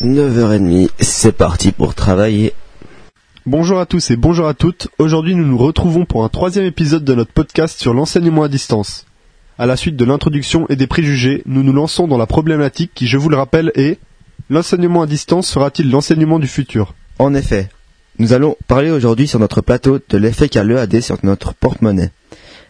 9h30, c'est parti pour travailler. Bonjour à tous et bonjour à toutes. Aujourd'hui, nous nous retrouvons pour un troisième épisode de notre podcast sur l'enseignement à distance. À la suite de l'introduction et des préjugés, nous nous lançons dans la problématique qui, je vous le rappelle, est l'enseignement à distance sera-t-il l'enseignement du futur? En effet, nous allons parler aujourd'hui sur notre plateau de l'effet qu'a l'EAD sur notre porte-monnaie.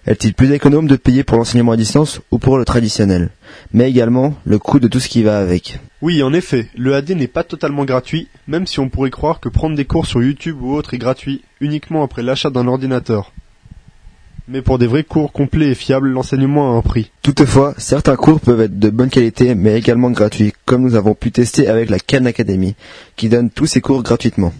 Est-il plus économe de payer pour l'enseignement à distance ou pour le traditionnel? Mais également le coût de tout ce qui va avec. Oui, en effet, le AD n'est pas totalement gratuit, même si on pourrait croire que prendre des cours sur YouTube ou autre est gratuit, uniquement après l'achat d'un ordinateur. Mais pour des vrais cours complets et fiables, l'enseignement a un prix. Toutefois, certains cours peuvent être de bonne qualité, mais également gratuits, comme nous avons pu tester avec la Khan Academy, qui donne tous ses cours gratuitement.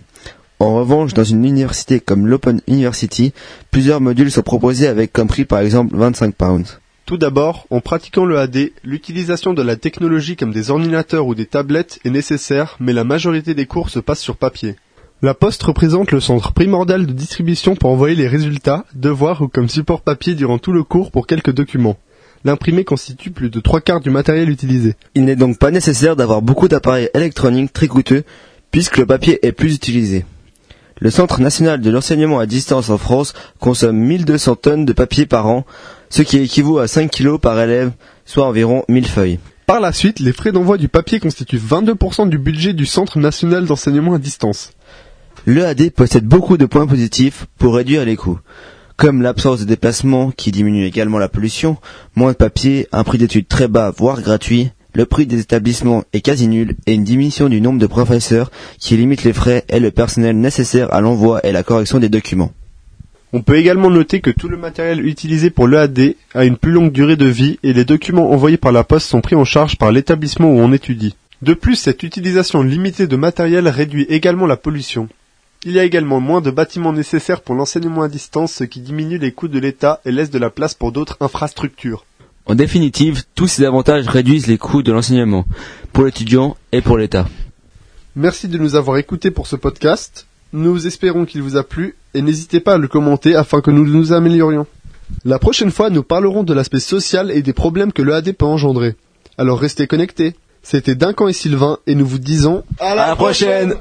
En revanche, dans une université comme l'Open University, plusieurs modules sont proposés avec comme prix par exemple 25 pounds. Tout d'abord, en pratiquant le AD, l'utilisation de la technologie comme des ordinateurs ou des tablettes est nécessaire, mais la majorité des cours se passent sur papier. La poste représente le centre primordial de distribution pour envoyer les résultats, devoirs ou comme support papier durant tout le cours pour quelques documents. L'imprimé constitue plus de trois quarts du matériel utilisé. Il n'est donc pas nécessaire d'avoir beaucoup d'appareils électroniques très coûteux, puisque le papier est plus utilisé. Le Centre national de l'enseignement à distance en France consomme 1200 tonnes de papier par an, ce qui équivaut à 5 kilos par élève, soit environ 1000 feuilles. Par la suite, les frais d'envoi du papier constituent 22% du budget du Centre national d'enseignement à distance. L'EAD possède beaucoup de points positifs pour réduire les coûts, comme l'absence de déplacement qui diminue également la pollution, moins de papier, un prix d'études très bas voire gratuit, le prix des établissements est quasi nul et une diminution du nombre de professeurs qui limite les frais et le personnel nécessaire à l'envoi et la correction des documents. On peut également noter que tout le matériel utilisé pour l'EAD a une plus longue durée de vie et les documents envoyés par la poste sont pris en charge par l'établissement où on étudie. De plus, cette utilisation limitée de matériel réduit également la pollution. Il y a également moins de bâtiments nécessaires pour l'enseignement à distance, ce qui diminue les coûts de l'État et laisse de la place pour d'autres infrastructures. En définitive, tous ces avantages réduisent les coûts de l'enseignement, pour l'étudiant et pour l'État. Merci de nous avoir écoutés pour ce podcast. Nous espérons qu'il vous a plu et n'hésitez pas à le commenter afin que nous nous améliorions. La prochaine fois, nous parlerons de l'aspect social et des problèmes que le AD peut engendrer. Alors restez connectés. C'était Duncan et Sylvain et nous vous disons à la, prochaine